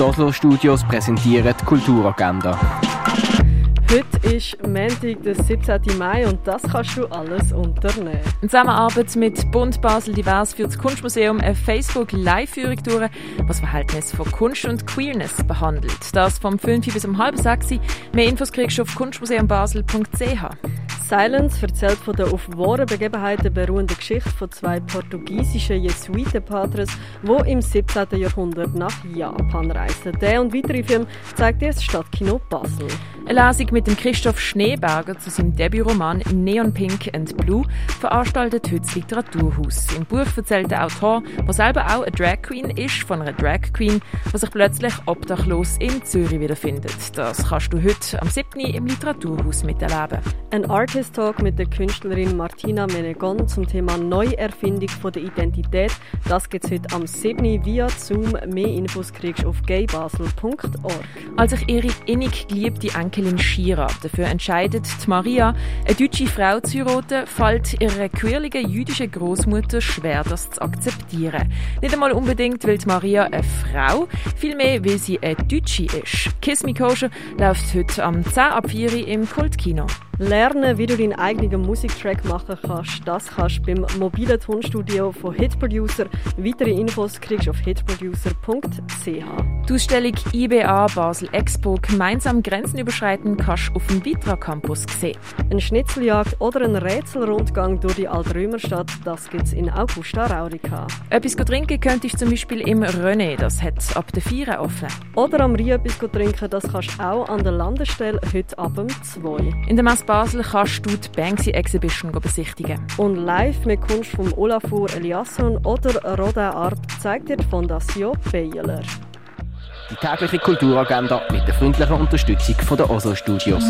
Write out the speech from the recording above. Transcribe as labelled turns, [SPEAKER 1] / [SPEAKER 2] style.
[SPEAKER 1] Die Oslo Studios präsentieren die Kulturagenda.
[SPEAKER 2] Heute ist Montag, der 17. Mai und das kannst du alles unternehmen.
[SPEAKER 3] In Zusammenarbeit mit Bund Basel Divers führt das Kunstmuseum eine Facebook-Live-Führung durch, was das Verhältnis von Kunst und Queerness behandelt. Das vom 5 bis um halb 6 Mehr Infos kriegst du auf kunstmuseumbasel.ch.
[SPEAKER 2] Silence erzählt von der auf wahren Begebenheiten beruhenden Geschichte von zwei portugiesischen Jesuitenpatres, die im 17. Jahrhundert nach Japan reisten. Der und weitere Filme zeigt dir das Stadtkino Basel.
[SPEAKER 3] Eine Lesung mit dem Christoph Schneeberger zu seinem Debütroman Neon Pink and Blue veranstaltet heute das Literaturhaus. Im Buch erzählt der Autor, der selber auch eine Drag Queen ist, von einer Drag Queen, die sich plötzlich obdachlos in Zürich wiederfindet. Das kannst du heute am 7. im Literaturhaus miterleben.
[SPEAKER 2] Ein Artist Talk mit der Künstlerin Martina Menegon zum Thema Neuerfindung von der Identität. Das gibt es heute am 7. via Zoom. Mehr Infos kriegst du auf gaybasel.org.
[SPEAKER 3] Als sich ihre innig geliebte Enkelin Shira dafür entscheidet, die Maria, eine deutsche Frau zu heiraten, fällt ihrer queerlichen jüdischen Großmutter schwer, das zu akzeptieren. Nicht einmal unbedingt, weil die Maria eine Frau, vielmehr, weil sie eine Deutsche ist. Kiss Me Kosher läuft heute am 10 ab 4 im Kultkino.
[SPEAKER 2] Lernen, wie du deinen eigenen Musiktrack machen kannst, das kannst du beim mobilen Tonstudio von Hitproducer. Weitere Infos kriegst du auf hitproducer.ch.
[SPEAKER 3] Die Ausstellung IBA Basel Expo gemeinsam Grenzen überschreiten kannst du auf dem Vitra Campus sehen.
[SPEAKER 2] Eine Schnitzeljagd oder ein Rätselrundgang durch die alte Römerstadt, das gibt es in Augusta Raurica.
[SPEAKER 3] Etwas trinken könntest du zum Beispiel im René, das hat ab der 4 offen.
[SPEAKER 2] Oder am Rie etwas trinken, das kannst du auch an der Landestelle heute ab dem 2.
[SPEAKER 3] In der Messe Basel kannst du die Banksy Exhibition besichtigen.
[SPEAKER 2] Und live mit Kunst von Olafur Eliasson oder Rodin Art zeigt dir die Fondation Baylor.
[SPEAKER 1] Die tägliche Kulturagenda mit der freundlichen Unterstützung von der Oslo Studios.